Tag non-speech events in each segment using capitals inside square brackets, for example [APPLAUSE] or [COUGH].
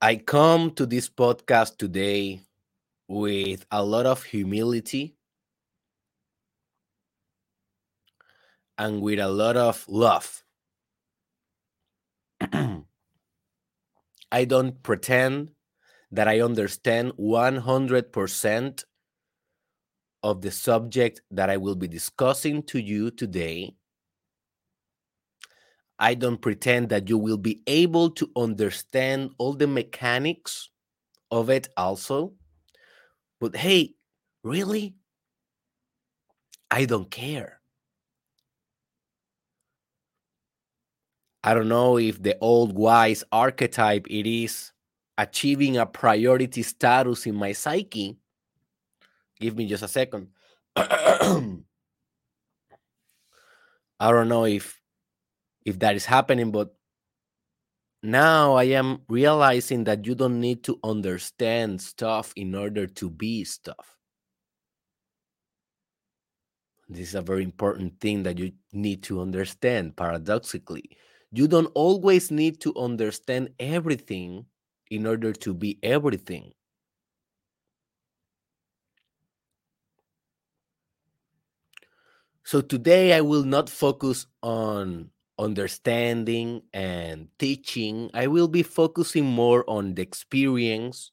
I come to this podcast today with a lot of humility and with a lot of love. [CLEARS THROAT] I don't pretend that I understand 100% of the subject that I will be discussing to you today. I don't pretend that you will be able to understand all the mechanics of it also. But hey, really? I don't care. I don't know if the old wise archetype it is achieving a priority status in my psyche. Give me just a second. [CLEARS THROAT] I don't know if if that is happening, but now I am realizing that you don't need to understand stuff in order to be stuff. This is a very important thing that you need to understand paradoxically. You don't always need to understand everything in order to be everything. So today I will not focus on understanding and teaching. I will be focusing more on the experience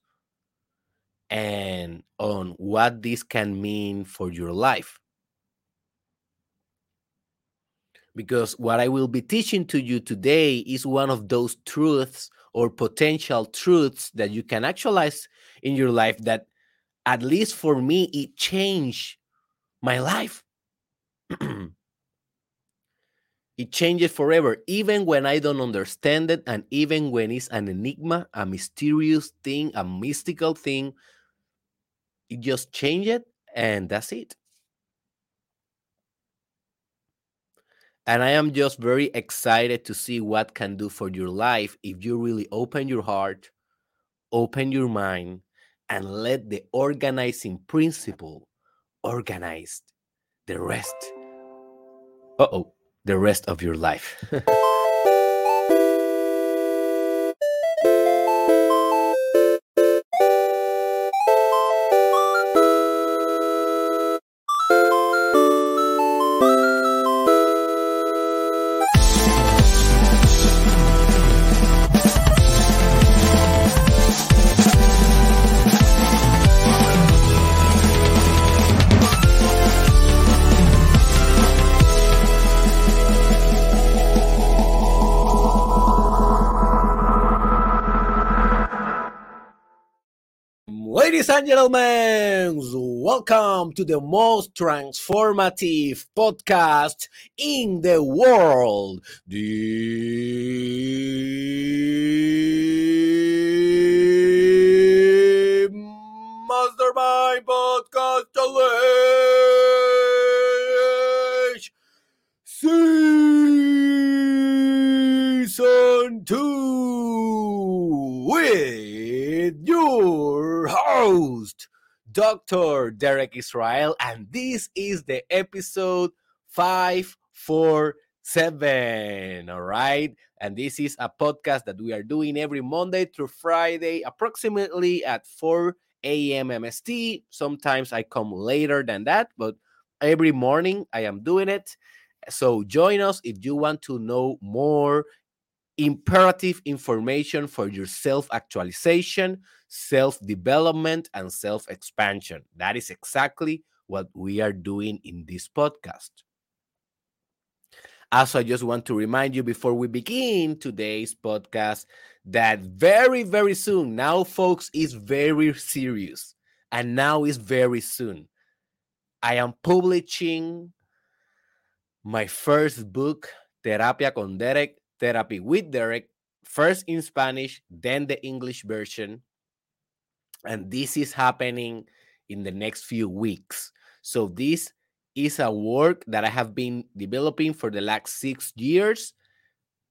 and on what this can mean for your life. Because what I will be teaching to you today is one of those truths or potential truths that you can actualize in your life that at least for me it changed my life [CLEARS THROAT] it changes forever even when i don't understand it and even when it's an enigma a mysterious thing a mystical thing it just change it and that's it. And i am just very excited to see what can do for your life if you really open your heart open your mind and let the organizing principle organize the rest. Uh-oh the rest of your life [LAUGHS] and gentlemen, welcome to the most transformative podcast in the world. The Mastermind Podcast Challenge Season 2 with your host, Dr. Derek Israel, and this is the episode 547. All right. And this is a podcast that we are doing every Monday through Friday, approximately at 4 a.m. MST. Sometimes I come later than that, but every morning I am doing it. So join us if you want to know more imperative information for your self actualization, self development, and self expansion. That is exactly what we are doing in this podcast. Also, I just want to remind you before we begin today's podcast that very, very soon, now, folks, is very serious, and now is very soon. I am publishing my first book, Terapia con Derek, Therapy with Derek, first in Spanish, then the English version. And this is happening in the next few weeks. So, this is a work that I have been developing for the last six years.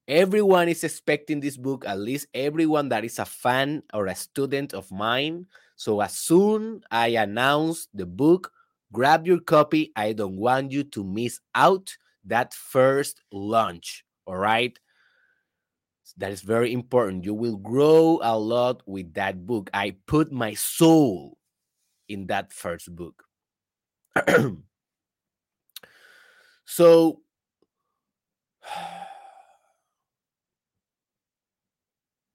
Everyone is expecting this book, at least everyone that is a fan or a student of mine. So, as soon I announce the book, grab your copy. I don't want you to miss out that first launch. All right that is very important. You will grow a lot with that book. I put my soul in that first book. [CLEARS THROAT] so, [SIGHS]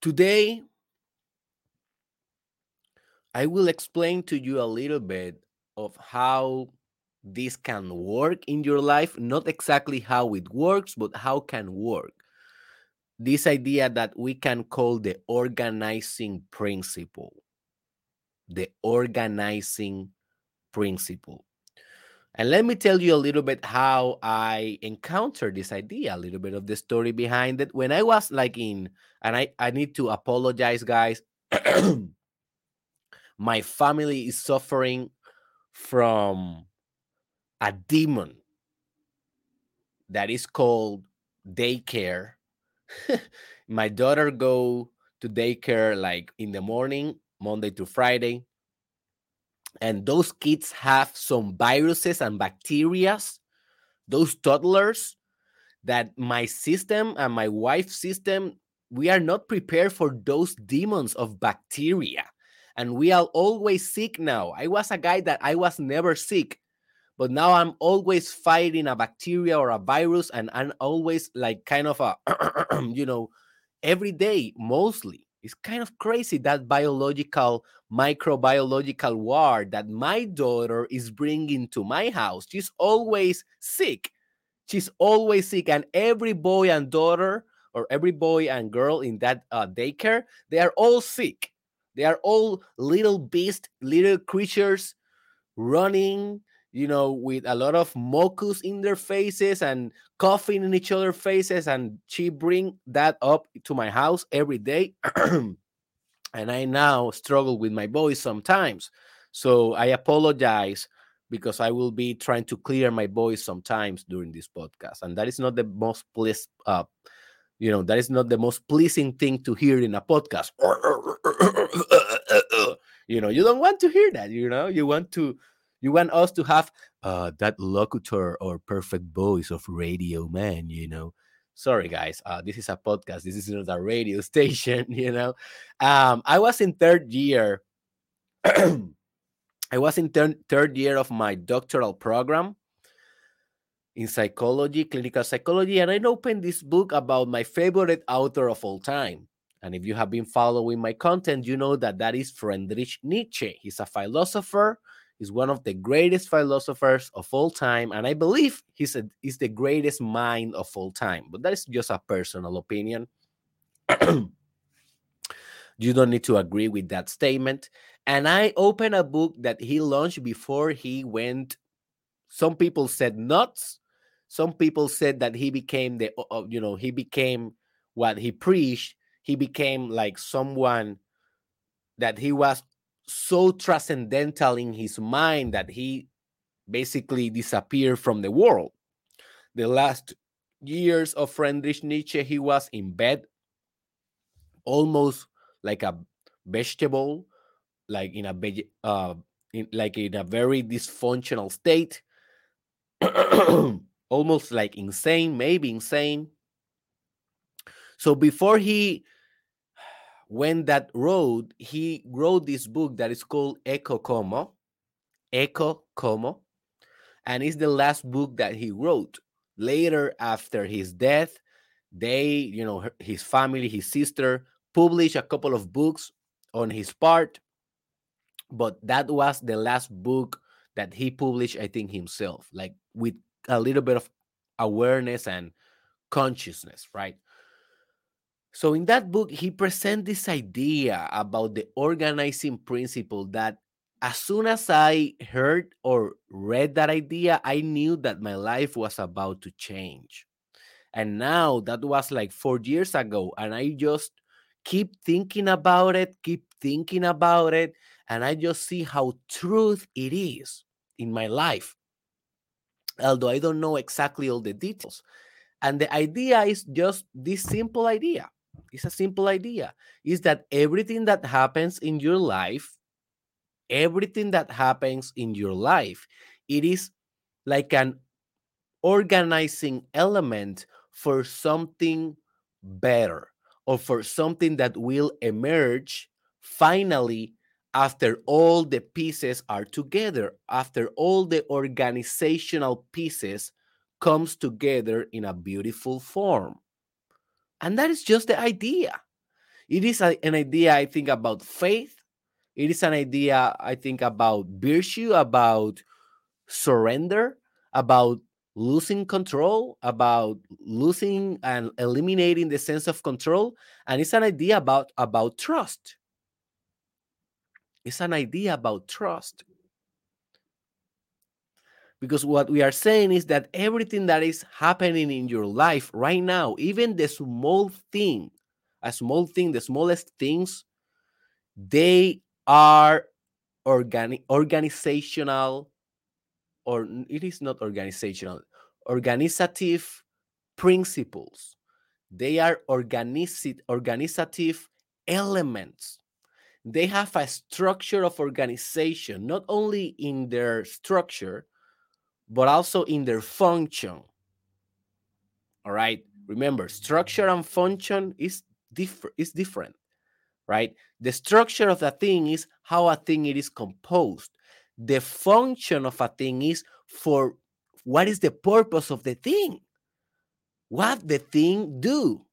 today, I will explain to you a little bit of how this can work in your life not exactly how it works but how can work this idea that we can call the organizing principle. The organizing principle. And let me tell you a little bit how i encountered this idea a little bit of the story behind it. When i was like in and i i need to apologize guys [CLEARS THROAT] my family is suffering from a demon that is called daycare. [LAUGHS] My daughter go to daycare like in the morning, Monday to Friday. And those kids have some viruses and bacterias, those toddlers that my system and my wife's system, we are not prepared for those demons of bacteria. And we are always sick now. I was a guy that I was never sick but now I'm always fighting a bacteria or a virus, and I'm always like kind of a, [CLEARS THROAT] you know, every day mostly. It's kind of crazy that biological, microbiological war that my daughter is bringing to my house. She's always sick. She's always sick, and every boy and daughter, or every boy and girl in that uh, daycare, they are all sick. They are all little beasts, little creatures running you know, with a lot of mucus in their faces and coughing in each other's faces. And she bring that up to my house every day. [CLEARS THROAT] and I now struggle with my voice sometimes. So I apologize because I will be trying to clear my voice sometimes during this podcast. And that is not the most pleasant, uh, you know, that is not the most pleasing thing to hear in a podcast. [COUGHS] you know, you don't want to hear that, you know, you want to you want us to have uh, that locutor or perfect voice of radio man, you know. Sorry, guys. Uh, this is a podcast. This is not a radio [LAUGHS] station, you know. Um, I was in third year. [CLEARS THROAT] I was in thir- third year of my doctoral program in psychology, clinical psychology, and I opened this book about my favorite author of all time. And if you have been following my content, you know that that is Friedrich Nietzsche. He's a philosopher, He's one of the greatest philosophers of all time, and I believe he's a, he's the greatest mind of all time. But that is just a personal opinion. [CLEARS THROAT] you don't need to agree with that statement. And I opened a book that he launched before he went. Some people said nuts. Some people said that he became the, you know, he became what he preached. He became like someone that he was so transcendental in his mind that he basically disappeared from the world. The last years of Friedrich Nietzsche, he was in bed, almost like a vegetable, like in a uh, in, like in a very dysfunctional state, [COUGHS] almost like insane, maybe insane. So before he when that wrote, he wrote this book that is called Ecce Homo, Ecce Homo, and it's the last book that he wrote. Later, after his death, they, you know, his family, his sister, published a couple of books on his part, but that was the last book that he published, I think, himself, like with a little bit of awareness and consciousness, right? So in that book, he presents this idea about the organizing principle that as soon as I heard or read that idea, I knew that my life was about to change. And now that was like four years ago. And I just keep thinking about it, keep thinking about it. And I just see how truth it is in my life. Although I don't know exactly all the details. And the idea is just this simple idea it's a simple idea. Is that everything that happens in your life, everything that happens in your life, it is like an organizing element for something better or for something that will emerge finally after all the pieces are together, after all the organizational pieces comes together in a beautiful form. And that is just the idea. It is a, an idea, I think, about faith. It is an idea, I think, about virtue, about surrender, about losing control, about losing and eliminating the sense of control. And it's an idea about, about trust. It's an idea about trust. Because what we are saying is that everything that is happening in your life right now, even the small thing, a small thing, the smallest things, they are organic, organizational, or it is not organizational, organizative principles. They are organic, organizative elements they have a structure of organization, not only in their structure, but also in their function. All right. Remember, structure and function is different. Is different, right? The structure of a thing is how a thing it is composed. The function of a thing is for what is the purpose of the thing, what the thing do.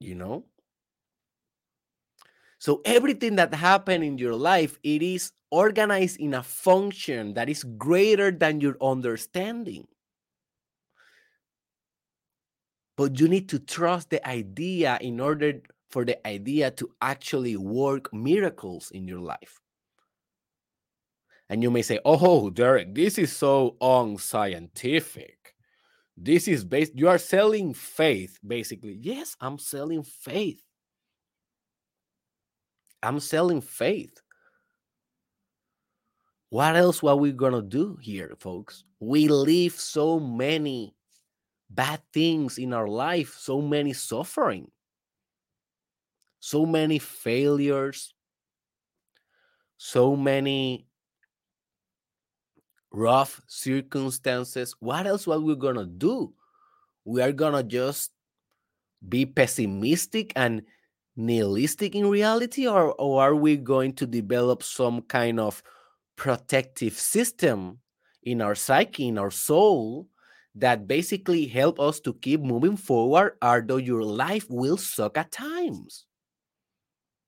You know, so everything that happened in your life, it is organized in a function that is greater than your understanding. But you need to trust the idea in order for the idea to actually work miracles in your life. And you may say, oh, Derek, this is so unscientific. This is based, you are selling faith, basically. Yes, I'm selling faith. I'm selling faith. What else are we gonna do here, folks? We live so many bad things in our life, so many suffering, so many failures, so many rough circumstances. What else are we gonna do? We are gonna just be pessimistic and nihilistic in reality or, or are we going to develop some kind of protective system in our psyche in our soul that basically help us to keep moving forward although your life will suck at times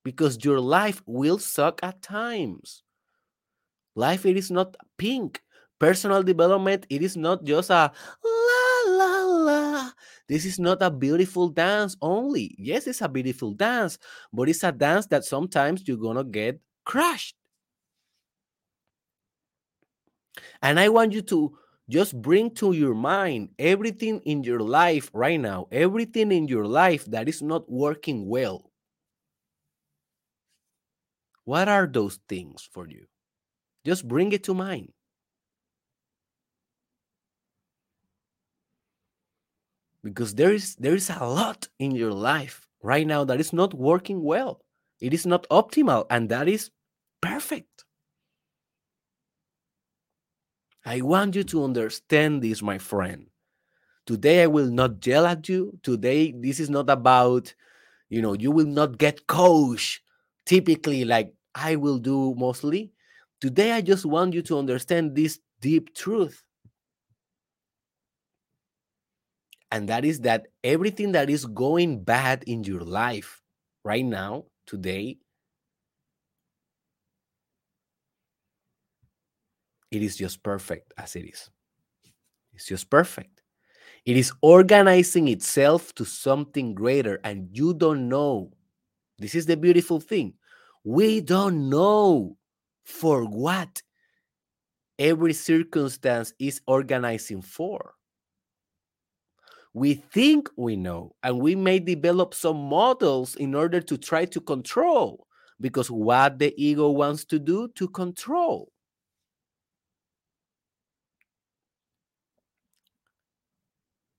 because your life will suck at times life it is not pink personal development it is not just a la la la this is not a beautiful dance only. Yes, it's a beautiful dance, but it's a dance that sometimes you're to get crushed. And I want you to just bring to your mind everything in your life right now, everything in your life that is not working well. What are those things for you? Just bring it to mind. because there is there is a lot in your life right now that is not working well it is not optimal and that is perfect i want you to understand this my friend. Today i will not yell at you. Today this is not about you know you will not get coach typically like i will do mostly. Today i just want you to understand this deep truth. And that is that everything that is going bad in your life right now, today, it is just perfect as it is. It's just perfect. It is organizing itself to something greater, and you don't know. This is the beautiful thing. We don't know for what every circumstance is organizing for we think we know, and we may develop some models in order to try to control, because what the ego wants to do to control.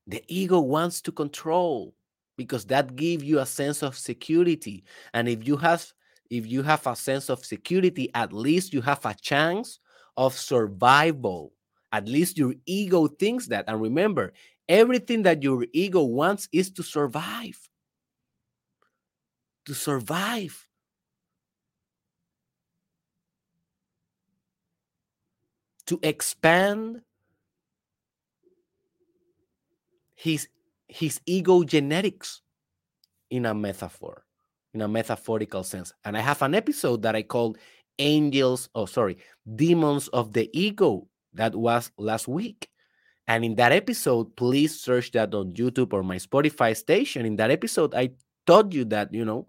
The ego wants to control because that gives you a sense of security. And if you have if you have a sense of security, at least you have a chance of survival At least your ego thinks that. And remember, everything that your ego wants is to survive. To survive. To expand his his ego genetics in a metaphor, in a metaphorical sense. And I have an episode that I called Angels, oh, sorry, Demons of the Ego that was last week. And in that episode, please search that on YouTube or my Spotify station. In that episode, I told you that, you know,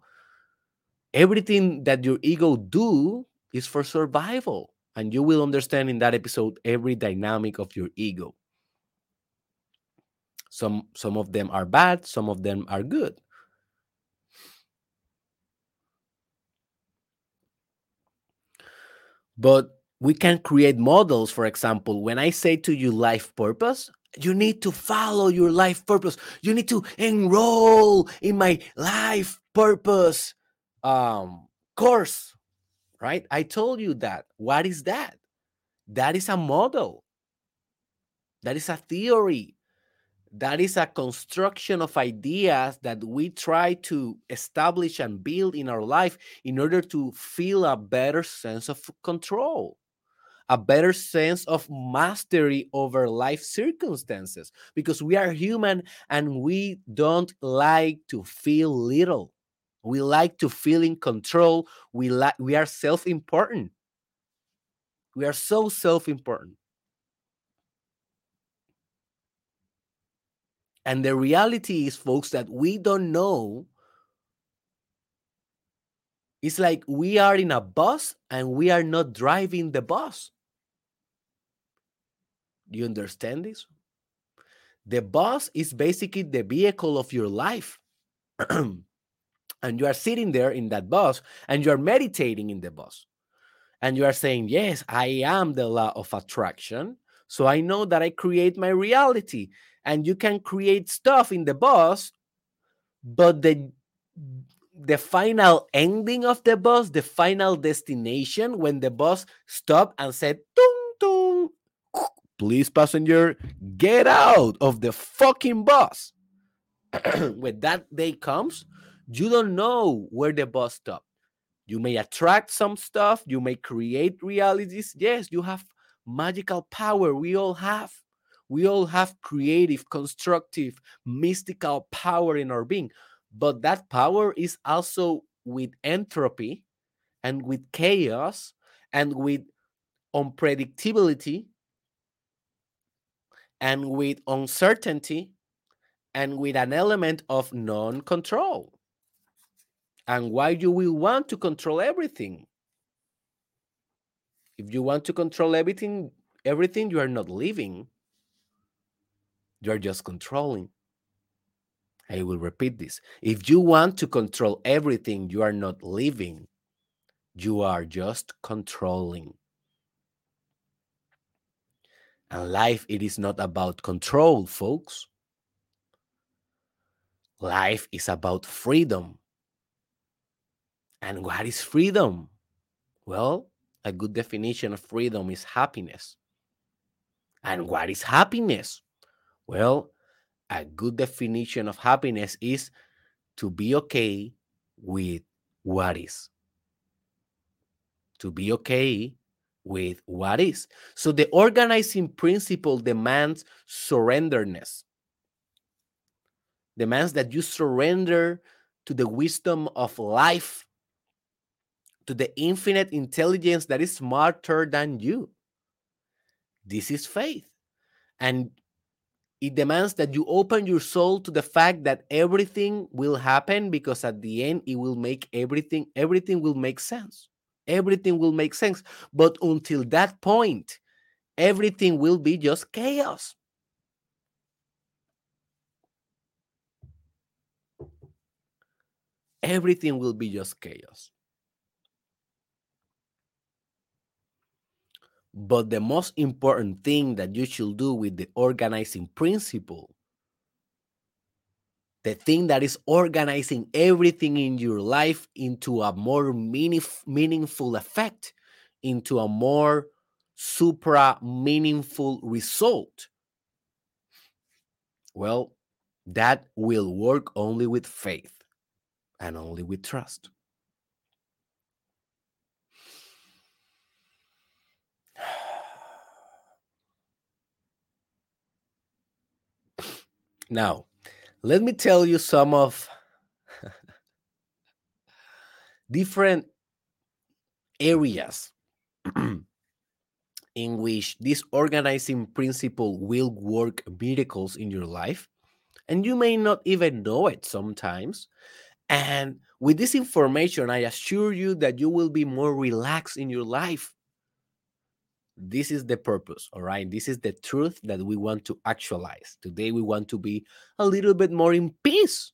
everything that your ego do is for survival. And you will understand in that episode every dynamic of your ego. Some some of them are bad, some of them are good. But we can create models. For example, when I say to you life purpose, you need to follow your life purpose. You need to enroll in my life purpose um, course, right? I told you that. What is that? That is a model. That is a theory that is a construction of ideas that we try to establish and build in our life in order to feel a better sense of control a better sense of mastery over life circumstances because we are human and we don't like to feel little. We like to feel in control. We like we are self-important. We are so self-important And the reality is, folks, that we don't know. It's like we are in a bus and we are not driving the bus. Do you understand this? The bus is basically the vehicle of your life. [CLEARS THROAT] and you are sitting there in that bus and you are meditating in the bus. And you are saying, Yes, I am the law of attraction. So I know that I create my reality and you can create stuff in the bus but the the final ending of the bus the final destination when the bus stopped and said tung tung please passenger get out of the fucking bus. [CLEARS THROAT] When that day comes you don't know where the bus stopped. You may attract some stuff you may create realities. Yes you have magical power we all have we all have creative, constructive, mystical power in our being, but that power is also with entropy and with chaos and with unpredictability and with uncertainty and with an element of non control. And why you will want to control everything? If you want to control everything, everything you are not living. You're just controlling. I will repeat this. If you want to control everything, you are not living. You are just controlling. And life, it is not about control, folks. Life is about freedom. And what is freedom? Well, a good definition of freedom is happiness. And what is happiness? Well, a good definition of happiness is to be okay with what is. To be okay with what is. So the organizing principle demands surrenderness, demands that you surrender to the wisdom of life, to the infinite intelligence that is smarter than you. This is faith. And it demands that you open your soul to the fact that everything will happen because at the end it will make everything everything will make sense. Everything will make sense. But until that point everything will be just chaos. Everything will be just chaos But the most important thing that you should do with the organizing principle, the thing that is organizing everything in your life into a more meaningful effect, into a more supra meaningful result? Well, that will work only with faith and only with trust. Now, let me tell you some of [LAUGHS] different areas [CLEARS THROAT] in which this organizing principle will work miracles in your life. And you may not even know it sometimes. And with this information, I assure you that you will be more relaxed in your life. This is the purpose, all right? This is the truth that we want to actualize. Today, we want to be a little bit more in peace,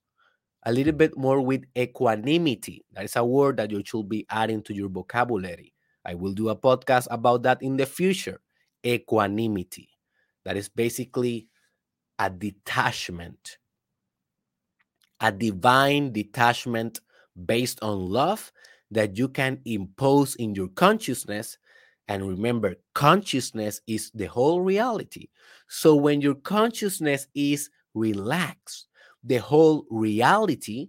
a little bit more with equanimity. That is a word that you should be adding to your vocabulary. I will do a podcast about that in the future. Equanimity. That is basically a detachment, a divine detachment based on love that you can impose in your consciousness. And remember, consciousness is the whole reality. So when your consciousness is relaxed, the whole reality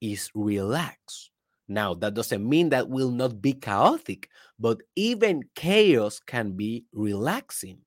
is relaxed. Now, that doesn't mean that will not be chaotic, but even chaos can be relaxing.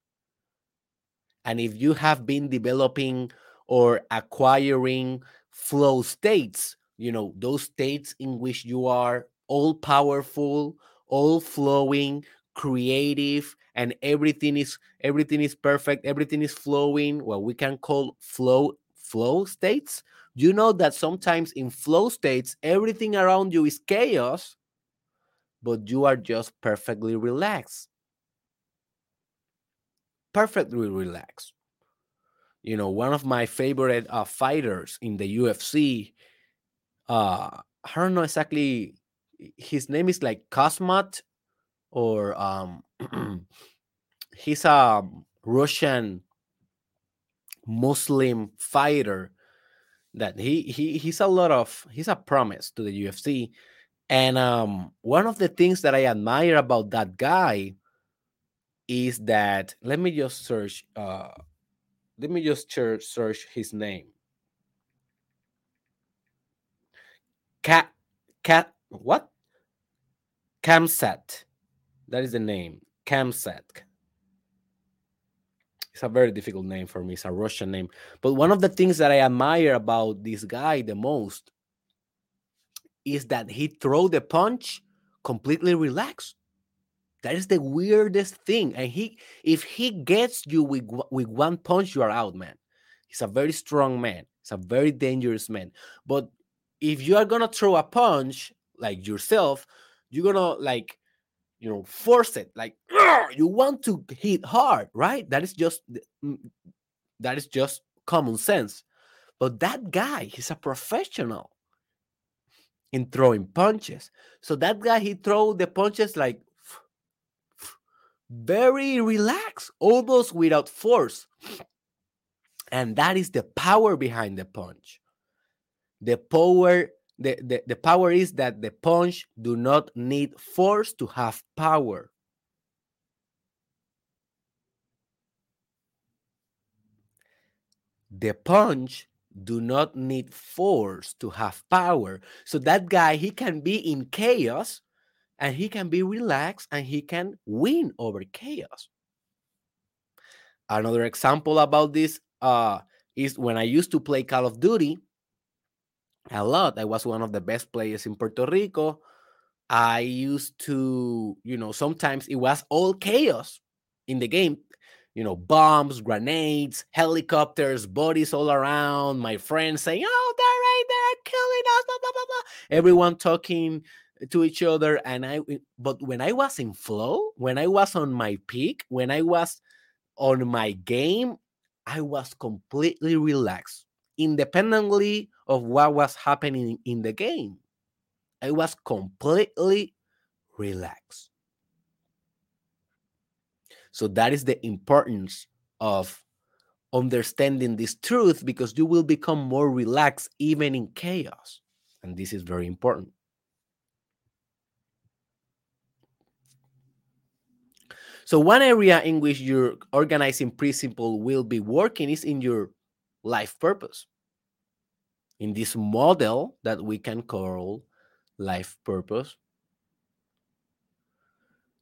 And if you have been developing or acquiring flow states, you know, those states in which you are all powerful, all flowing, creative, and everything is everything is perfect, everything is flowing, what we can call flow flow states you know that sometimes in flow states, everything around you is chaos, but you are just perfectly relaxed. Perfectly relaxed. You know, one of my favorite uh, fighters in the UFC, uh, I don't know exactly, his name is like Khamzat, or um, [CLEARS THROAT] he's a Russian Muslim fighter that he he he's a lot of he's a promise to the UFC. And um, one of the things that I admire about that guy is that let me just search uh let me just search, search his name. Cat cat what? Khamzat. That is the name. Khamzat. It's a very difficult name for me. It's a Russian name. But one of the things that I admire about this guy the most is that he throw the punch completely relaxed. That is the weirdest thing. And he, if he gets you with with one punch, you are out, man. He's a very strong man. He's a very dangerous man. But if you are gonna throw a punch like yourself, you're gonna like you know force it like you want to hit hard right? That is just mm, that is just common sense. But that guy he's a professional in throwing punches. So that guy he throw the punches like very relaxed almost without force. And that is the power behind the punch. The power the, the, the power is that the punch do not need force to have power. The punch do not need force to have power. So that guy, he can be in chaos and he can be relaxed and he can win over chaos. Another example about this uh, is when I used to play Call of Duty, a lot. I was one of the best players in Puerto Rico. I used to, you know, sometimes it was all chaos in the game. You know, bombs, grenades, helicopters, bodies all around. My friends saying, "Oh, they're right there, killing us!" Blah blah blah. Everyone talking to each other, and I. Eh, but when I was in flow, when I was on my peak, when I was on my game, I was completely relaxed independently of what was happening in the game. I was completely relaxed. So that is the importance of understanding this truth because you will become more relaxed even in chaos. And this is very important. So one area in which your organizing principle will be working is in your life purpose. In this model that we can call life purpose,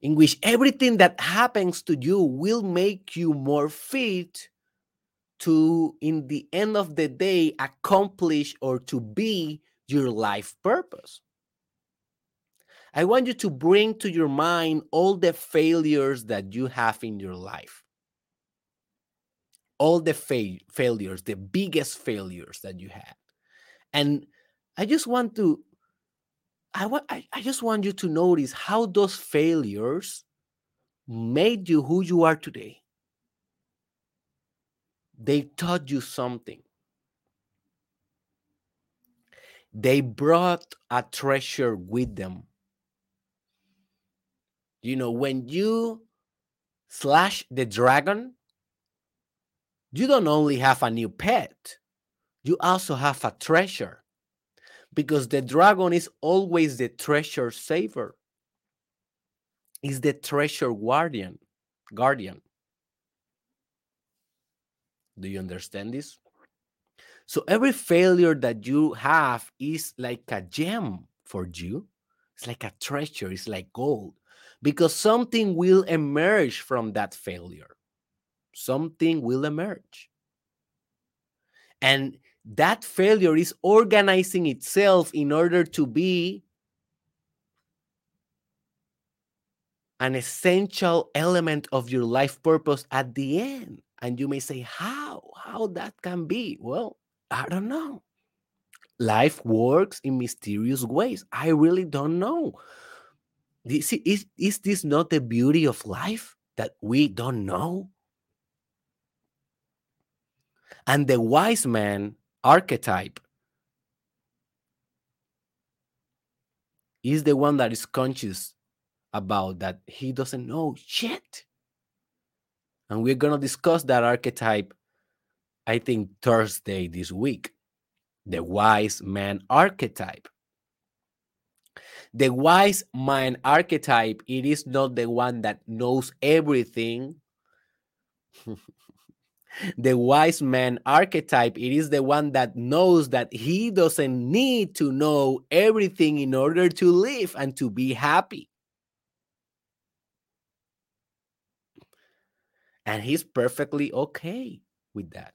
in which everything that happens to you will make you more fit to, in the end of the day, accomplish or to be your life purpose. I want you to bring to your mind all the failures that you have in your life. All the fa- failures, the biggest failures that you had. And I just want to I want I, I just want you to notice how those failures made you who you are today. They taught you something. They brought a treasure with them you know, when you slash the dragon, you don't only have a new pet, you also have a treasure. Because the dragon is always the treasure saver. Is the treasure guardian guardian. Do you understand this? So every failure that you have is like a gem for you. It's like a treasure it's like gold. Because something will emerge from that failure. Something will emerge. And that failure is organizing itself in order to be an essential element of your life purpose at the end. And you may say, How? How that can be? Well, I don't know. Life works in mysterious ways. I really don't know. Is, is, is this not the beauty of life that we don't know? And the wise man archetype is the one that is conscious about that he doesn't know shit. And we're going to discuss that archetype, I think, Thursday this week. The wise man archetype the wise man archetype it is not the one that knows everything [LAUGHS] the wise man archetype. It is the one that knows that he doesn't need to know everything in order to live and to be happy. And he's perfectly okay with that.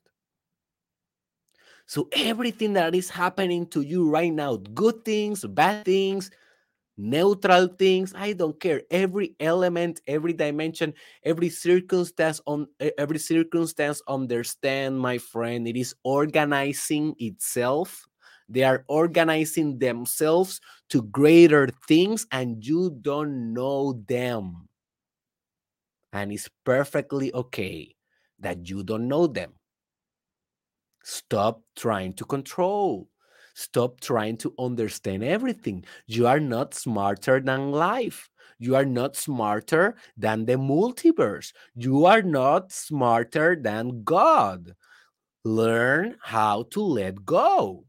So everything that is happening to you right now good things bad things neutral things i don't care. Every element every dimension every circumstance on every circumstance understand my friend it is organizing itself. They are organizing themselves to greater things and you don't know them. And it's perfectly okay that you don't know them. Stop trying to control Stop trying to understand everything. You are not smarter than life. You are not smarter than the multiverse. You are not smarter than God. Learn how to let go.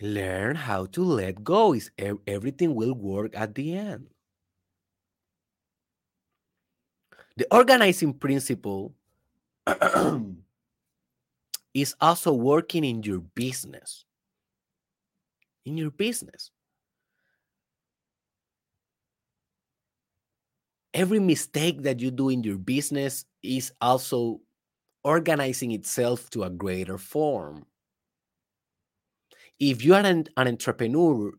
Learn how to let go. Is everything will work at the end. The organizing principle [CLEARS THROAT] is also working in your business. In your business. Every mistake that you do in your business is also organizing itself to a greater form. If you are an, an entrepreneur,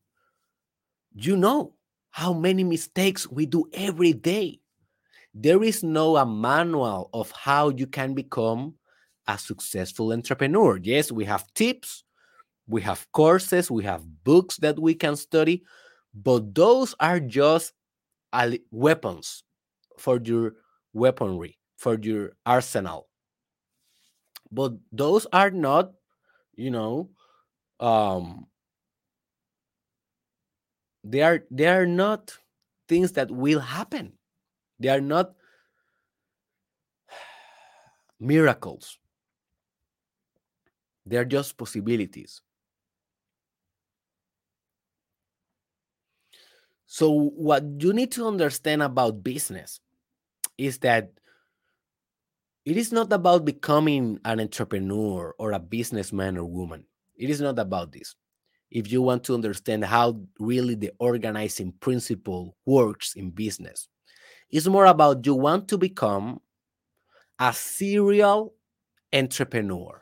you know how many mistakes we do every day there is no a manual of how you can become a successful entrepreneur. Yes, we have tips, we have courses, we have books that we can study, but those are just weapons for your weaponry, for your arsenal. But those are not, you know, um, they are they are not things that will happen they are not miracles, they are just possibilities. So, what you need to understand about business is that it is not about becoming an entrepreneur or a businessman or woman. It is not about this. If you want to understand how really the organizing principle works in business, it's more about you want to become a serial entrepreneur.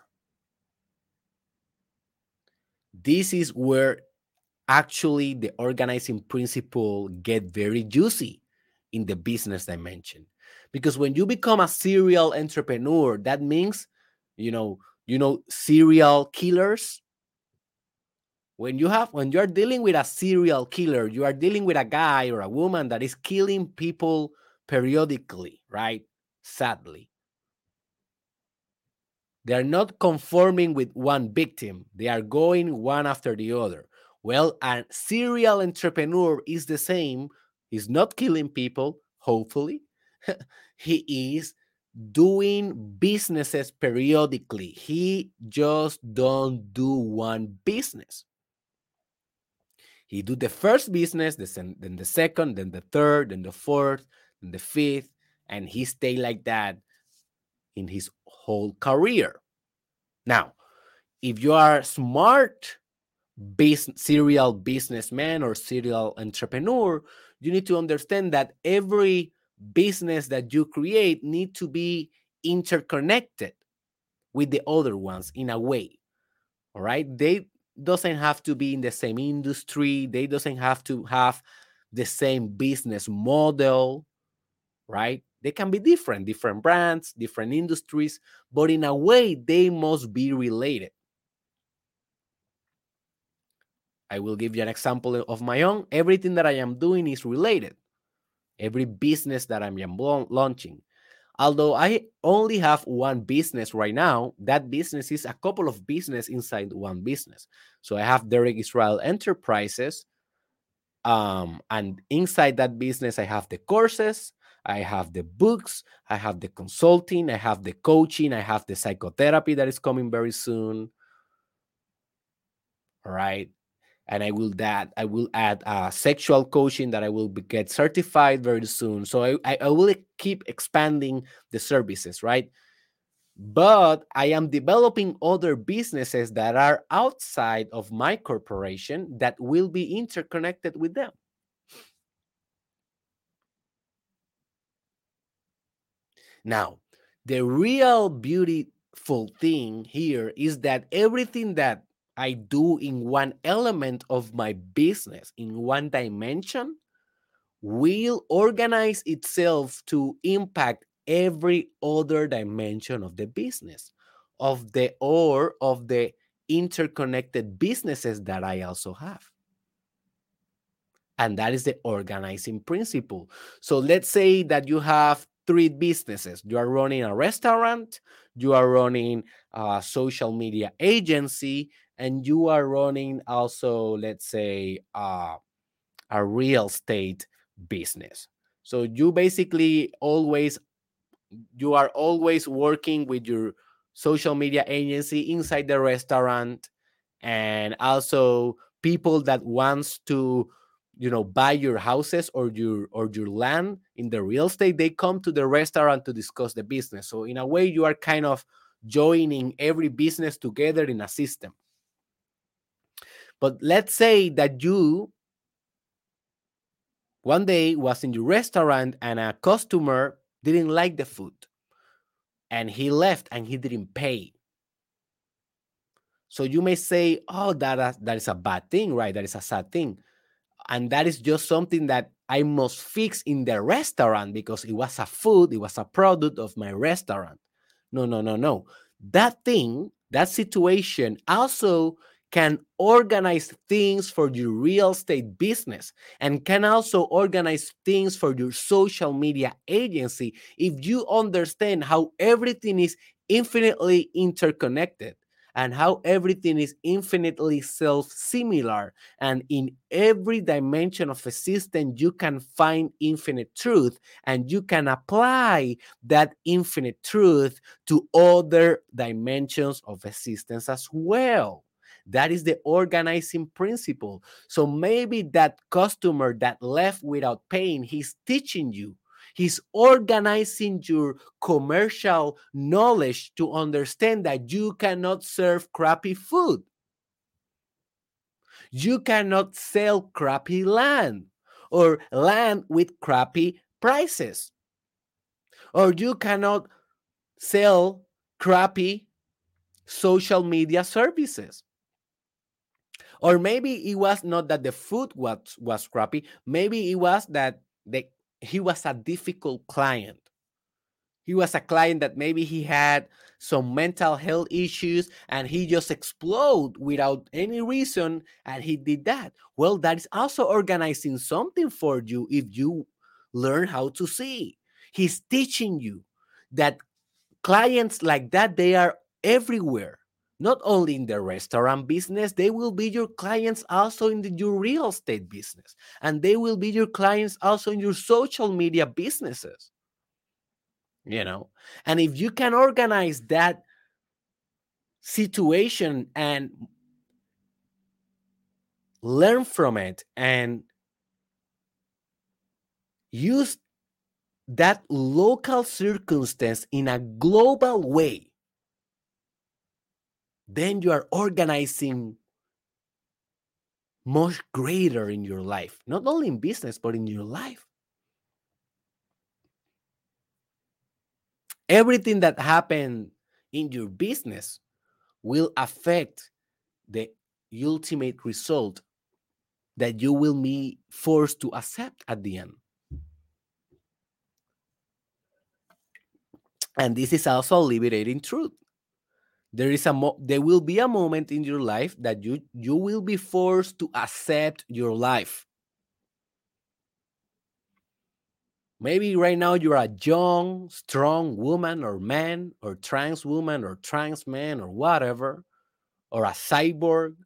This is where actually the organizing principle get very juicy in the business dimension because when you become a serial entrepreneur that means you know you know serial killers when you have when you're dealing with a serial killer you are dealing with a guy or a woman that is killing people periodically right sadly they are not conforming with one victim they are going one after the other well, a serial entrepreneur is the same. He's not killing people, hopefully. [LAUGHS] he is doing businesses periodically. He just don't do one business. He do the first business, then the second, then the third, then the fourth, then the fifth, and he stay like that in his whole career. Now, if you are smart business, serial businessman or serial entrepreneur, you need to understand that every business that you create need to be interconnected with the other ones in a way. All right, they doesn't have to be in the same industry. They doesn't have to have the same business model, right? They can be different, different brands, different industries, but in a way they must be related. I will give you an example of my own. Everything that I am doing is related. Every business that I'm launching. Although I only have one business right now, that business is a couple of business inside one business. So I have Derek Israel Enterprises. Um, and inside that business, I have the courses, I have the books, I have the consulting, I have the coaching, I have the psychotherapy that is coming very soon. All right and I will that I will add uh, sexual coaching that I will be, get certified very soon. So I, I, I will keep expanding the services, right? But I am developing other businesses that are outside of my corporation that will be interconnected with them. Now, the real beautiful thing here is that everything that I do in one element of my business, in one dimension, will organize itself to impact every other dimension of the business, of the or of the interconnected businesses that I also have. And that is the organizing principle. So let's say that you have three businesses. You are running a restaurant, you are running a social media agency, and you are running also, let's say, uh, a real estate business. So you basically always you are always working with your social media agency inside the restaurant and also people that wants to you know buy your houses or your or your land in the real estate they come to the restaurant to discuss the business so in a way you are kind of joining every business together in a system but let's say that you one day was in your restaurant and a customer didn't like the food and he left and he didn't pay. So you may say, oh, that, that is a bad thing, right? That is a sad thing. And that is just something that I must fix in the restaurant because it was a food, it was a product of my restaurant. No, no, no, no. That thing, that situation also can organize things for your real estate business and can also organize things for your social media agency if you understand how everything is infinitely interconnected and how everything is infinitely self similar. And in every dimension of a system, you can find infinite truth and you can apply that infinite truth to other dimensions of existence as well. That is the organizing principle. So maybe that customer that left without paying, he's teaching you He's organizing your commercial knowledge to understand that you cannot serve crappy food. You cannot sell crappy land or land with crappy prices. Or you cannot sell crappy social media services. Or maybe it was not that the food was, was crappy, maybe it was that he was a difficult client. He was a client that maybe he had some mental health issues and he just exploded without any reason and he did that. Well, that is also organizing something for you if you learn how to see. He's teaching you that clients like that they are everywhere not only in the restaurant business, they will be your clients also in the, your real estate business. And they will be your clients also in your social media businesses. You know, and if you can organize that situation and learn from it and use that local circumstance in a global way then you are organizing much greater in your life, not only in business, but in your life. Everything that happened in your business will affect the ultimate result that you will be forced to accept at the end. And this is also a liberating truth there is a mo- there will be a moment in your life that you you will be forced to accept your life. Maybe right now you're a young strong woman or man or trans woman or trans man or whatever or a cyborg.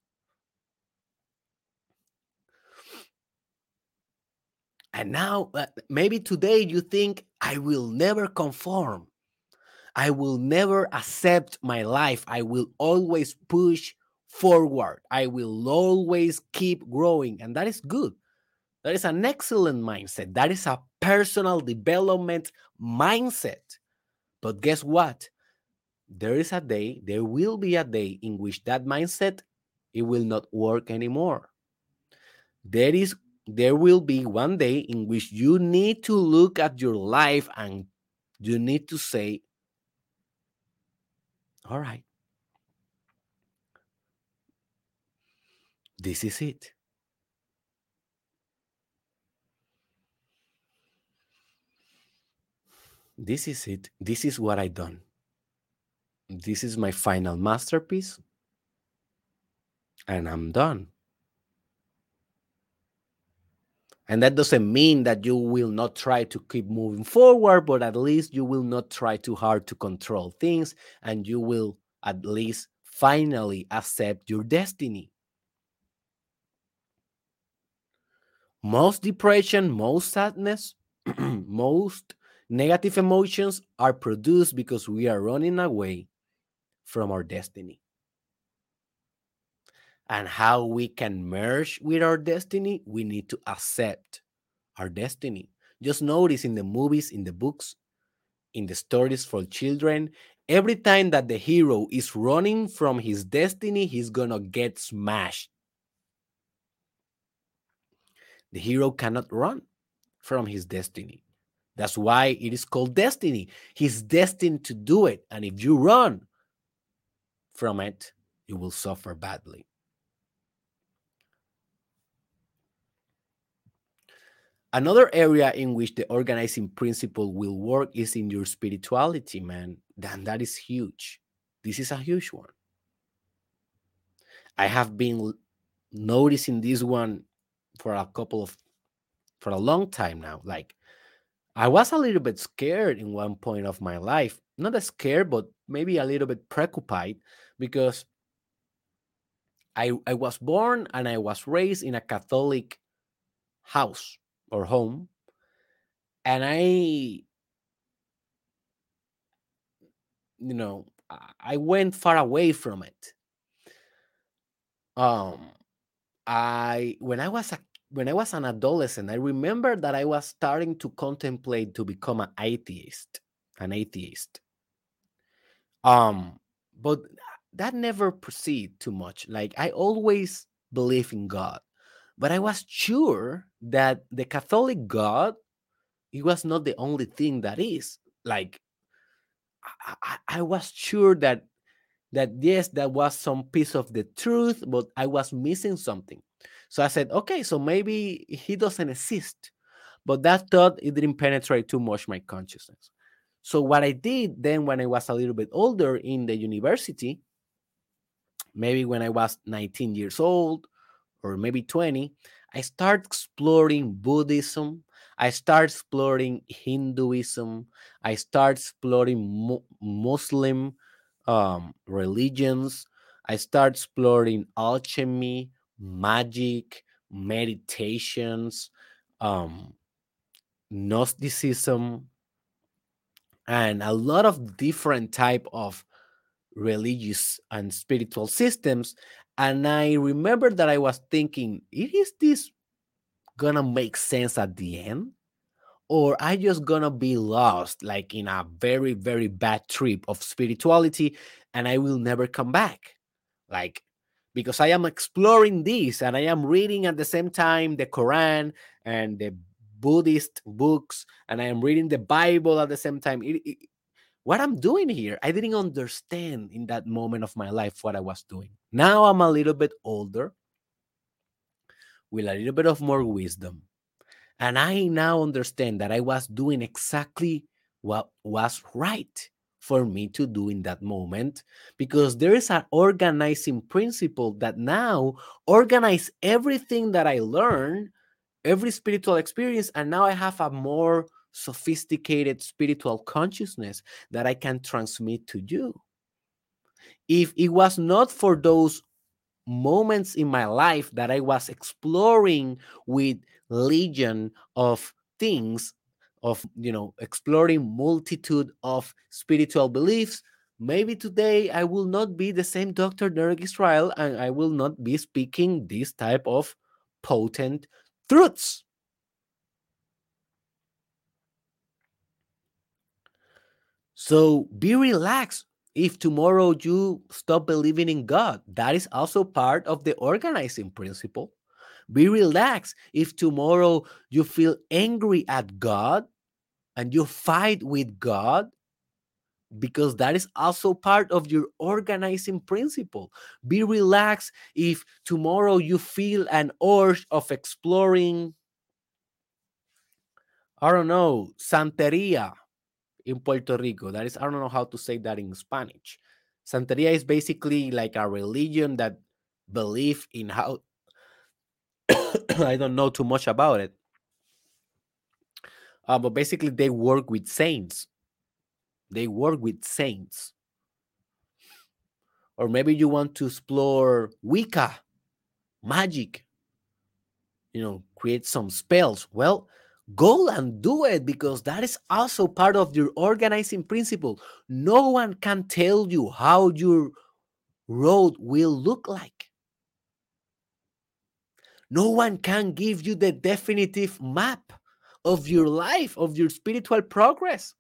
And now uh, maybe today you think i will never conform I will never accept my life. I will always push forward. I will always keep growing. And that is good. That is an excellent mindset. That is a personal development mindset. But guess what? There is a day, there will be a day in which that mindset it will not work anymore. There is there will be one day in which you need to look at your life and you need to say all right. This is it. This is it. This is what I done. This is my final masterpiece. And I'm done. And that doesn't mean that you will not try to keep moving forward, but at least you will not try too hard to control things and you will at least finally accept your destiny. Most depression, most sadness, [CLEARS THROAT] most negative emotions are produced because we are running away from our destiny and how we can merge with our destiny, we need to accept our destiny. Just notice in the movies, in the books, in the stories for children, every time that the hero is running from his destiny, he's gonna get smashed. The hero cannot run from his destiny. That's why it is called destiny. He's destined to do it. And if you run from it, you will suffer badly. Another area in which the organizing principle will work is in your spirituality, man. And that is huge. This is a huge one. I have been noticing this one for a couple of for a long time now. Like I was a little bit scared in one point of my life. Not scared, but maybe a little bit preoccupied because I I was born and I was raised in a Catholic house or home and i you know i went far away from it um I when I was a when I was an adolescent, I remember that I was starting to contemplate to become an atheist, an atheist. Um, but that never proceeded too much. Like I always believe in God, but I was sure that the Catholic God, it was not the only thing that is. Like I, I, I was sure that that yes, that was some piece of the truth, but I was missing something. So I said, okay, so maybe he doesn't exist. But that thought it didn't penetrate too much my consciousness. So what I did then when I was a little bit older in the university, maybe when I was 19 years old or maybe 20, I start exploring Buddhism. I start exploring Hinduism. I start exploring Mu- Muslim um, religions. I start exploring alchemy, magic, meditations, um, Gnosticism, and a lot of different type of religious and spiritual systems. And I remember that I was thinking, is this gonna make sense at the end? Or I just gonna be lost like in a very, very bad trip of spirituality and I will never come back. Like because I am exploring this and I am reading at the same time the Quran and the Buddhist books and I am reading the Bible at the same time. It, it, what I'm doing here, I didn't understand in that moment of my life what I was doing. Now I'm a little bit older with a little bit of more wisdom. And I now understand that I was doing exactly what was right for me to do in that moment because there is an organizing principle that now organize everything that I learned, every spiritual experience, and now I have a more sophisticated spiritual consciousness that I can transmit to you. If it was not for those moments in my life that I was exploring with legion of things of you know exploring multitude of spiritual beliefs maybe today i will not be the same dr derek israel and i will not be speaking this type of potent truths. So be relaxed if tomorrow you stop believing in god that is also part of the organizing principle. Be relaxed. If tomorrow you feel angry at god and you fight with God because that is also part of your organizing principle. Be relaxed. If tomorrow you feel an urge of exploring, I don't know, Santeria in Puerto Rico. That is, I don't know how to say that in Spanish. Santeria is basically like a religion that believe in how [COUGHS] I don't know too much about it. Uh, but basically, they work with saints. They work with saints. Or maybe you want to explore Wicca, magic, you know, create some spells. Well, go and do it because that is also part of your organizing principle. No one can tell you how your road will look like. No one can give you the definitive map of your life, of your spiritual progress.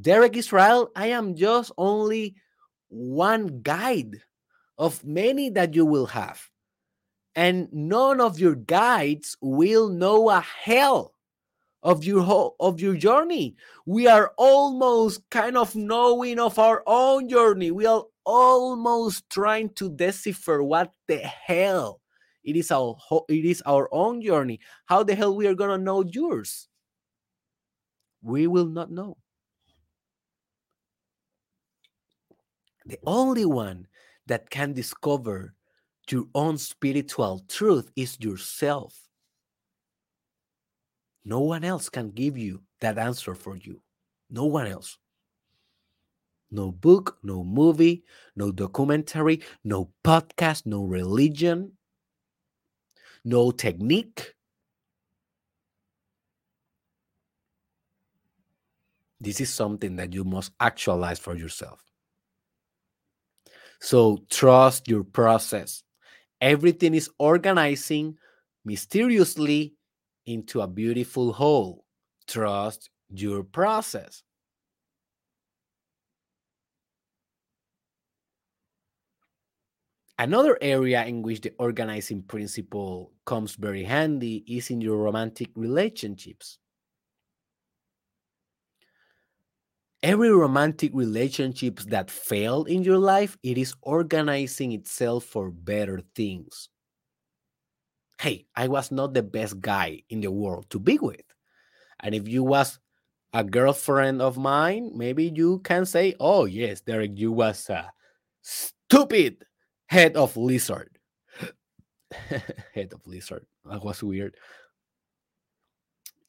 Derek Israel, I am just only one guide of many that you will have. And none of your guides will know a hell of your whole, of your journey. We are almost kind of knowing of our own journey. We are almost trying to decipher what the hell it is our it is our own journey. How the hell we are gonna know yours? We will not know. The only one that can discover your own spiritual truth is yourself. No one else can give you that answer for you. No one else. No book, no movie, no documentary, no podcast, no religion, no technique. This is something that you must actualize for yourself. So trust your process Everything is organizing mysteriously into a beautiful whole. Trust your process. Another area in which the organizing principle comes very handy is in your romantic relationships. Every romantic relationship that failed in your life, it is organizing itself for better things. Hey, I was not the best guy in the world to be with. And if you was a girlfriend of mine, maybe you can say, "Oh yes, Derek, you was a stupid head of lizard." [LAUGHS] head of lizard. That was weird.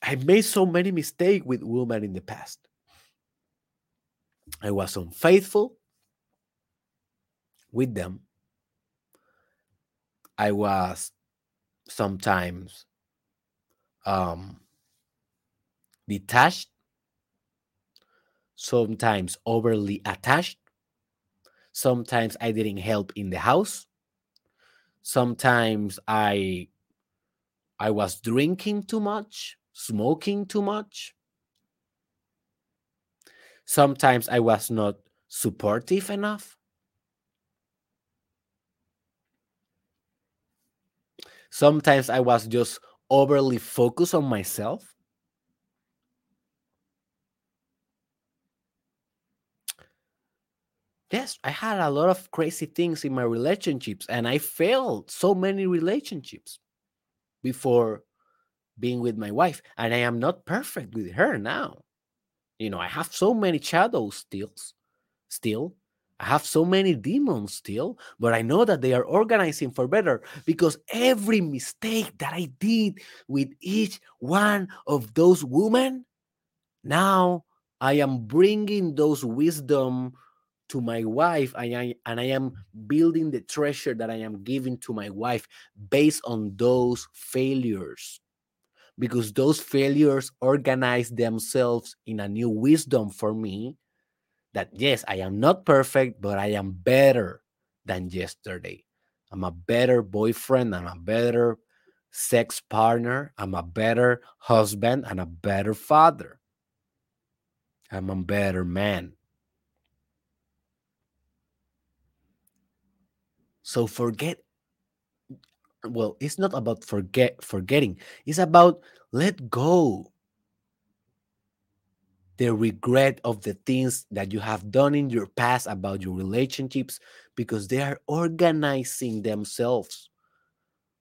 I made so many mistakes with women in the past. I was unfaithful with them. I was sometimes um, detached, sometimes overly attached. Sometimes I didn't help in the house. Sometimes I I was drinking too much, smoking too much. Sometimes I was not supportive enough. Sometimes I was just overly focused on myself. Yes, I had a lot of crazy things in my relationships, and I failed so many relationships before being with my wife. And I am not perfect with her now. You know, I have so many shadows still, still. I have so many demons still, but I know that they are organizing for better because every mistake that I did with each one of those women, now I am bringing those wisdom to my wife and I, and I am building the treasure that I am giving to my wife based on those failures because those failures organize themselves in a new wisdom for me that yes, I am not perfect, but I am better than yesterday. I'm a better boyfriend, I'm a better sex partner, I'm a better husband, and a better father. I'm a better man. So forget well, it's not about forget forgetting. It's about let go the regret of the things that you have done in your past about your relationships because they are organizing themselves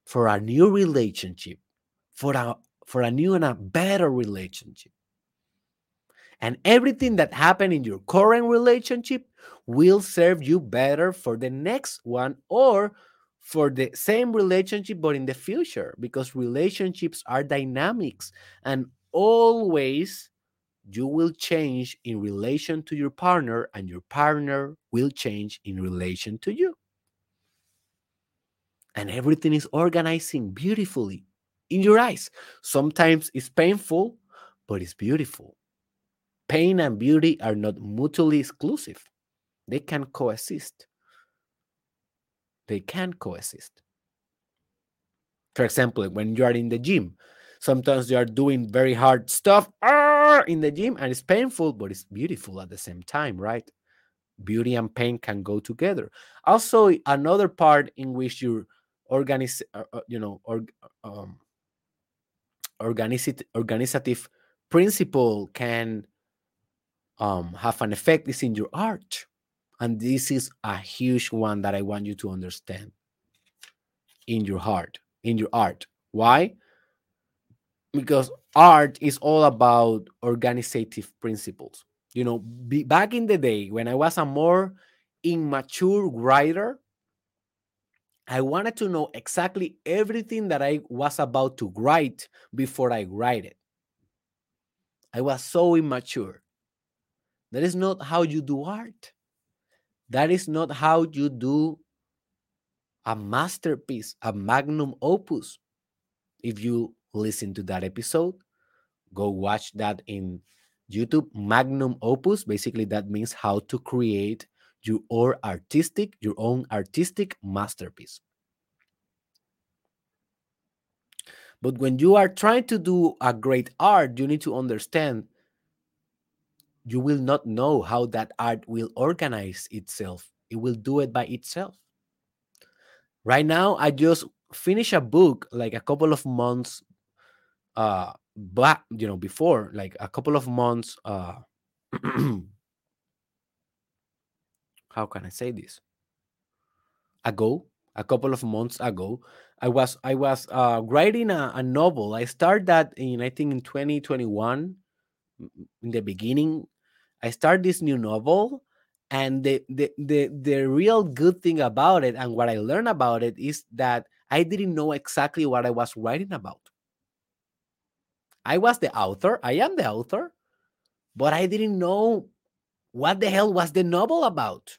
for a new relationship, for a for a new and a better relationship. And everything that happened in your current relationship will serve you better for the next one or for the same relationship but in the future because relationships are dynamics and always you will change in relation to your partner and your partner will change in relation to you. And everything is organizing beautifully in your eyes. Sometimes it's painful but it's beautiful. Pain and beauty are not mutually exclusive. They can coexist. They can coexist. For example when you are in the gym sometimes you are doing very hard stuff in the gym and it's painful but it's beautiful at the same time right? Beauty and pain can go together. Also another part in which your organize uh, uh, you know or um, organizit- organizative principle can um, have an effect is in your art and this is a huge one that i want you to understand. In your heart in your art. Why because art is all about organizative principles. You know be, back in the day when i was a more immature writer i wanted to know exactly everything that i was about to write before i write it. I was so immature. That is not how you do art. That is not how you do a masterpiece a magnum opus. If you listen to that episode go watch that in YouTube magnum opus. Basically, that means how to create your or artistic, your own artistic masterpiece. But when you are trying to do a great art, you need to understand you will not know how that art will organize itself. It will do it by itself. Right now, I just finished a book like a couple of months uh back, you know, before, like a couple of months uh [CLEARS THROAT] how can I say this? Ago, a couple of months ago, I was I was uh, writing a, a novel. I started that in I think in 2021 in the beginning. I started this new novel, and the, the the the real good thing about it and what I learned about it is that I didn't know exactly what I was writing about. I was the author. I am the author, but I didn't know what the hell was the novel about.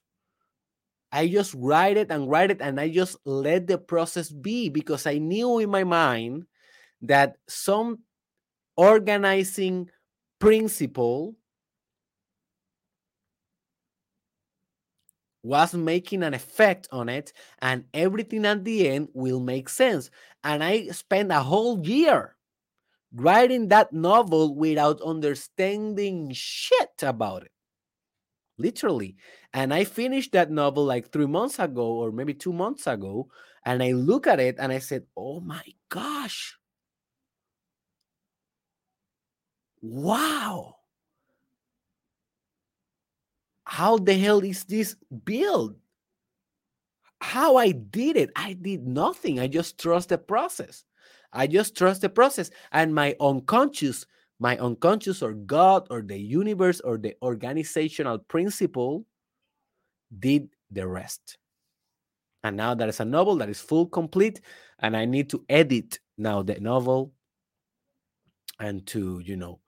I just write it and write it, and I just let the process be because I knew in my mind that some organizing principle was making an effect on it, and everything at the end will make sense. And I spent a whole year writing that novel without understanding shit about it literally. And I finished that novel like three months ago, or maybe two months ago. And I look at it and I said, Oh my gosh. Wow. How the hell is this built? How I did it? I did nothing. I just trust the process. I just trust the process. And my unconscious my unconscious or God or the universe or the organizational principle did the rest. And now there is a novel that is full complete, and I need to edit now the novel and to, you know,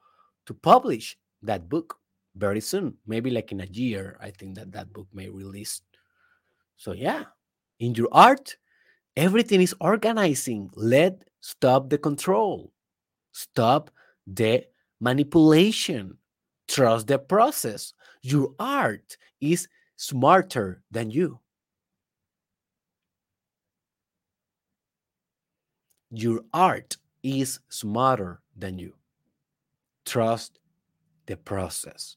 to publish that book very soon, maybe like in a year. I think that that book may release. So, yeah, in your art, everything is organizing. Let stop the control, stop the manipulation. Trust the process. Your art is smarter than you. Your art is smarter than you. Trust the process.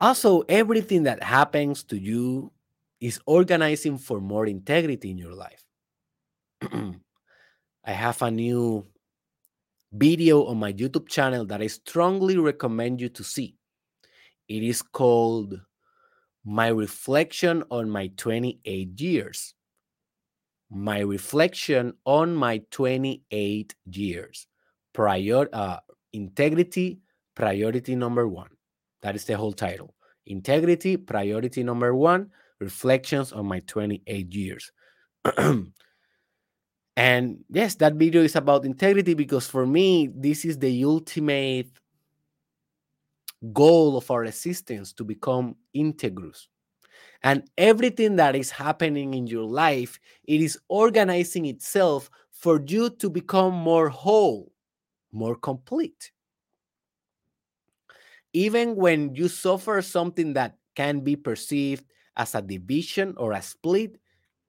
Also, everything that happens to you is organizing for more integrity in your life. [CLEARS THROAT] I have a new video on my YouTube channel that I strongly recommend you to see. It is called My Reflection on My 28 Years. My Reflection on My 28 Years. Prior, uh, integrity, priority number one. That is the whole title. Integrity, priority number one, reflections on my 28 years. [CLEARS THROAT] And yes, that video is about integrity because for me, this is the ultimate goal of our existence to become integrous. And everything that is happening in your life, it is organizing itself for you to become more whole, more complete. Even when you suffer something that can be perceived as a division or a split,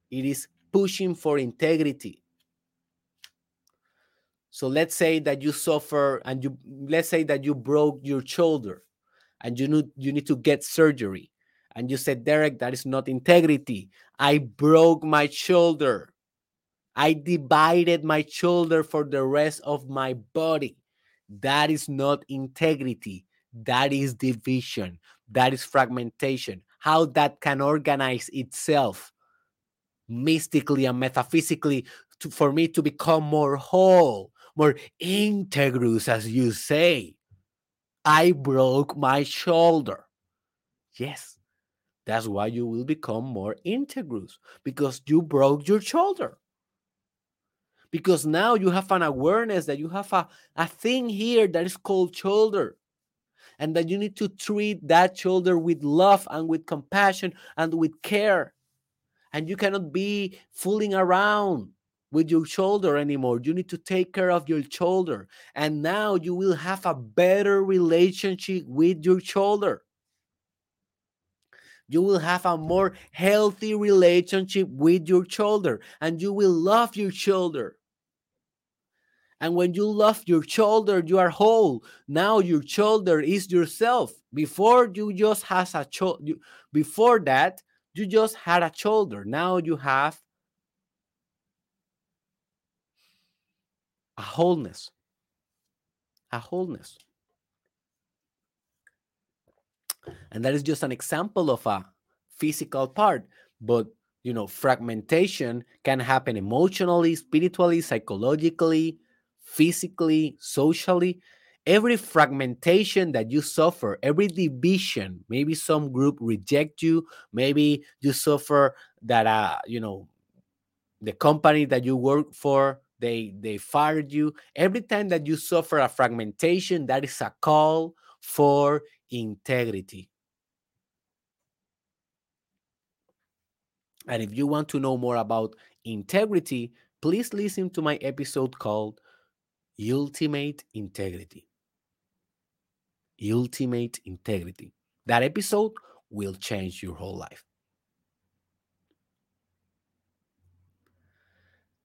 it is pushing for integrity so let's say that you suffer and you let's say that you broke your shoulder and you need you need to get surgery. And you said, Derek, that is not integrity. I broke my shoulder. I divided my shoulder for the rest of my body. That is not integrity. That is division. That is fragmentation. How that can organize itself mystically and metaphysically to, for me to become more whole, more integrous, as you say. I broke my shoulder. Yes, that's why you will become more integrous because you broke your shoulder. Because now you have an awareness that you have a, a thing here that is called shoulder and that you need to treat that shoulder with love and with compassion and with care. And you cannot be fooling around with your shoulder anymore. You need to take care of your shoulder. And now you will have a better relationship with your shoulder. You will have a more healthy relationship with your shoulder and you will love your shoulder. And when you love your shoulder, you are whole. Now your shoulder is yourself. Before you just has a shoulder. Before that, you just had a shoulder. Now you have a wholeness. A wholeness. And that is just an example of a physical part. But you know, fragmentation can happen emotionally, spiritually, psychologically, physically, socially. Every fragmentation that you suffer, every division, maybe some group reject you, maybe you suffer that uh, you know, the company that you work for they they fired you every time that you suffer a fragmentation that is a call for integrity and if you want to know more about integrity please listen to my episode called ultimate integrity. Ultimate integrity. That episode will change your whole life.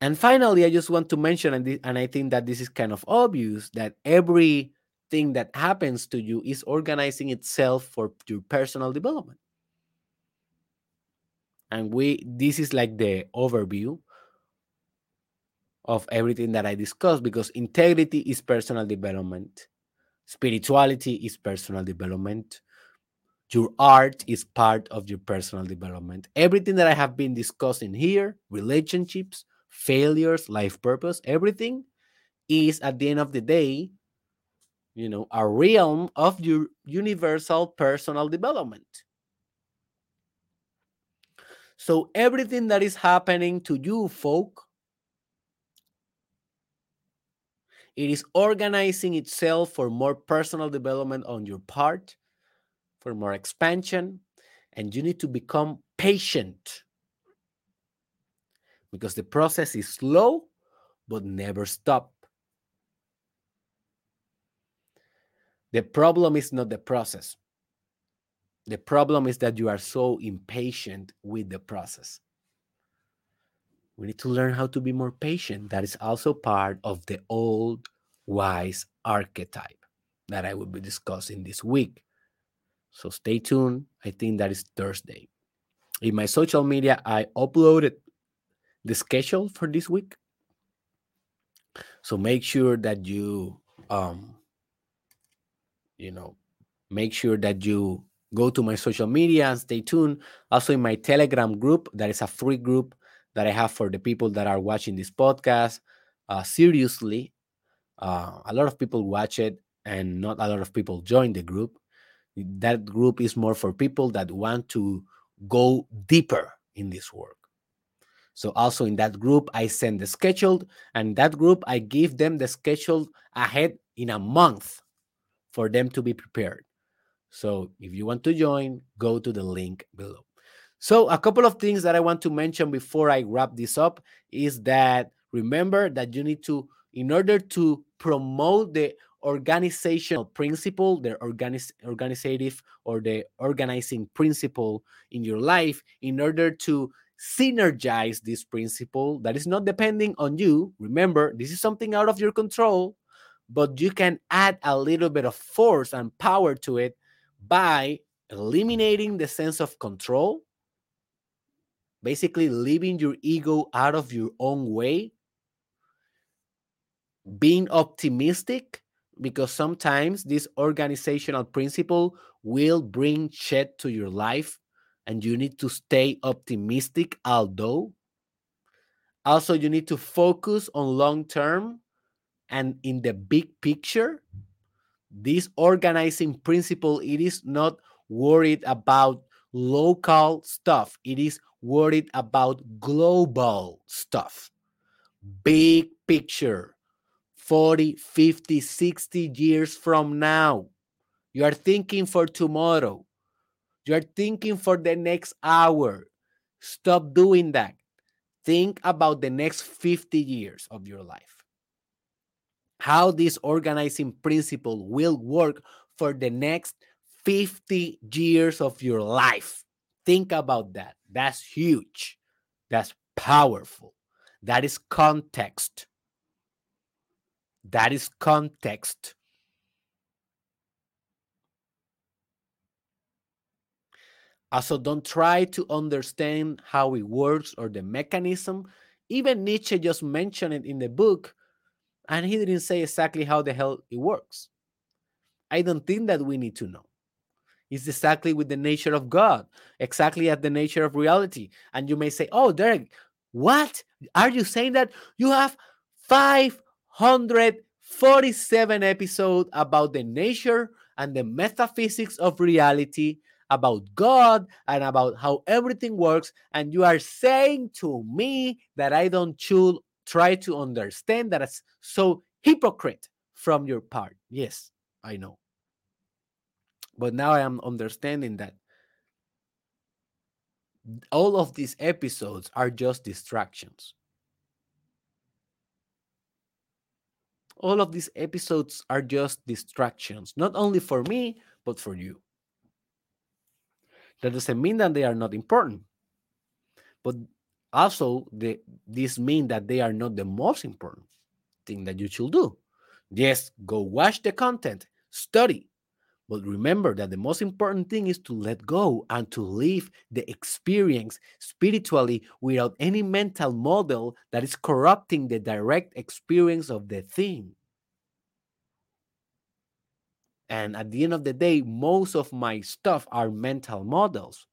And finally, I just want to mention, and, and I think that this is kind of obvious, that everything that happens to you is organizing itself for your personal development. And we this is like the overview of everything that I discussed because integrity is personal development, spirituality is personal development, your art is part of your personal development. Everything that I have been discussing here, relationships, failures, life purpose, everything is at the end of the day, you know, a realm of your universal personal development. So everything that is happening to you, folk, it is organizing itself for more personal development on your part, for more expansion, and you need to become patient because the process is slow but never stop. The problem is not the process. The problem is that you are so impatient with the process. We need to learn how to be more patient. That is also part of the old wise archetype that I will be discussing this week. So stay tuned. I think that is Thursday. In my social media, I uploaded the schedule for this week. So make sure that you um you know make sure that you go to my social media and stay tuned. Also in my Telegram group, that is a free group that I have for the people that are watching this podcast. Uh, seriously, uh, a lot of people watch it and not a lot of people join the group. That group is more for people that want to go deeper in this work. So also in that group, I send the scheduled, and that group I give them the schedule ahead in a month for them to be prepared. So if you want to join, go to the link below. So a couple of things that I want to mention before I wrap this up is that remember that you need to, in order to promote the organizational principle, the organiz- organizative or the organizing principle in your life, in order to synergize this principle that is not depending on you. Remember, this is something out of your control, but you can add a little bit of force and power to it by eliminating the sense of control, basically leaving your ego out of your own way, being optimistic, because sometimes this organizational principle will bring shit to your life and you need to stay optimistic although. Also you need to focus on long term and in the big picture. This organizing principle it is not worried about local stuff. It is worried about global stuff big picture 40 50 60 years from now you are thinking for tomorrow you're thinking for the next hour. Stop doing that. Think about the next 50 years of your life. How this organizing principle will work for the next 50 years of your life. Think about that. That's huge. That's powerful. That is context. That is context. Also, don't try to understand how it works or the mechanism. Even Nietzsche just mentioned it in the book, and he didn't say exactly how the hell it works. I don't think that we need to know. It's exactly with the nature of God, exactly at the nature of reality. And you may say, Oh, Derek, what? Are you saying that you have 547 episodes about the nature and the metaphysics of reality? about God and about how everything works, and you are saying to me that I don't try to understand that it's so hypocrite from your part. Yes, I know. But now I am understanding that all of these episodes are just distractions. All of these episodes are just distractions, not only for me, but for you. That doesn't mean that they are not important. But also, the, this means that they are not the most important thing that you should do. Yes, go watch the content, study. But remember that the most important thing is to let go and to live the experience spiritually without any mental model that is corrupting the direct experience of the thing. And at the end of the day, most of my stuff are mental models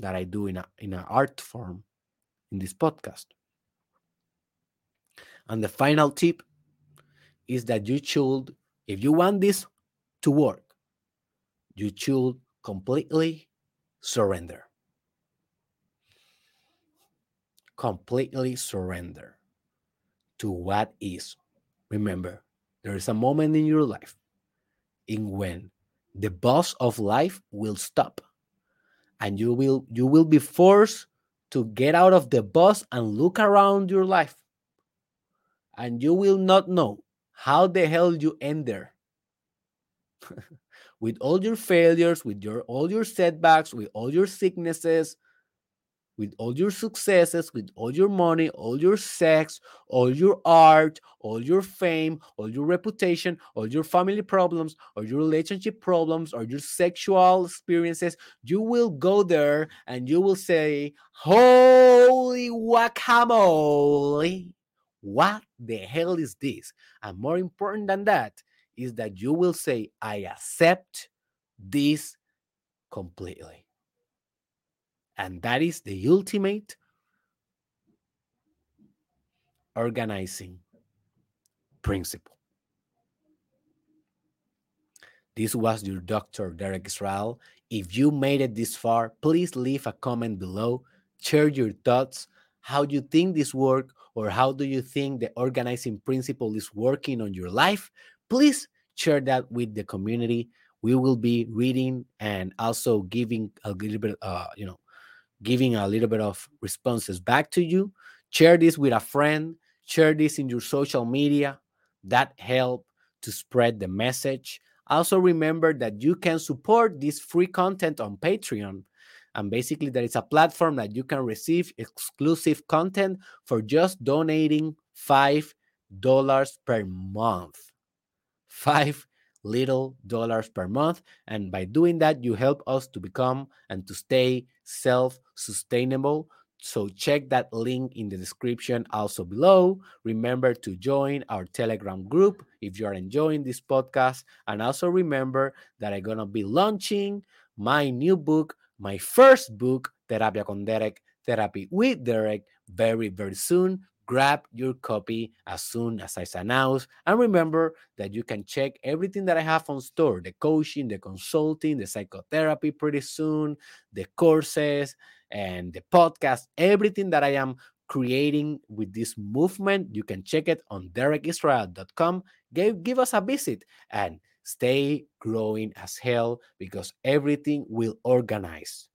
that I do in a in an art form in this podcast. And the final tip is that you should, if you want this to work, you should completely surrender. Completely surrender to what is. Remember, there is a moment in your life in when the boss of life will stop and you will you will be forced to get out of the bus and look around your life and you will not know how the hell you end there with all your failures with your all your setbacks with all your sicknesses with all your successes, with all your money, all your sex, all your art, all your fame, all your reputation, all your family problems, or your relationship problems, or your sexual experiences, you will go there and you will say, Holy guacamole! What the hell is this? And more important than that is that you will say, I accept this completely. And that is the ultimate organizing principle. This was your Dr. Derek Israel. If you made it this far, please leave a comment below. Share your thoughts, how you think this work, or how do you think the organizing principle is working on your life. Please share that with the community. We will be reading and also giving a little bit, uh, you know, giving a little bit of responses back to you. Share this with a friend, share this in your social media. That help to spread the message. Also remember that you can support this free content on Patreon. And basically, there is a platform that you can receive exclusive content for just donating $5 per month. Five little dollars per month. And by doing that, you help us to become and to stay self sustainable. So check that link in the description also below. Remember to join our Telegram group if you are enjoying this podcast. And also remember that I'm going to be launching my new book, my first book, Terapia con Derek, Therapy with Derek, very, very soon grab your copy as soon as I announce. And remember that you can check everything that I have on store the coaching, the consulting, the psychotherapy pretty soon, the courses, and the podcast, everything that I am creating with this movement. You can check it on derekisrael.com. Give, give us a visit and stay growing as hell because everything will organize.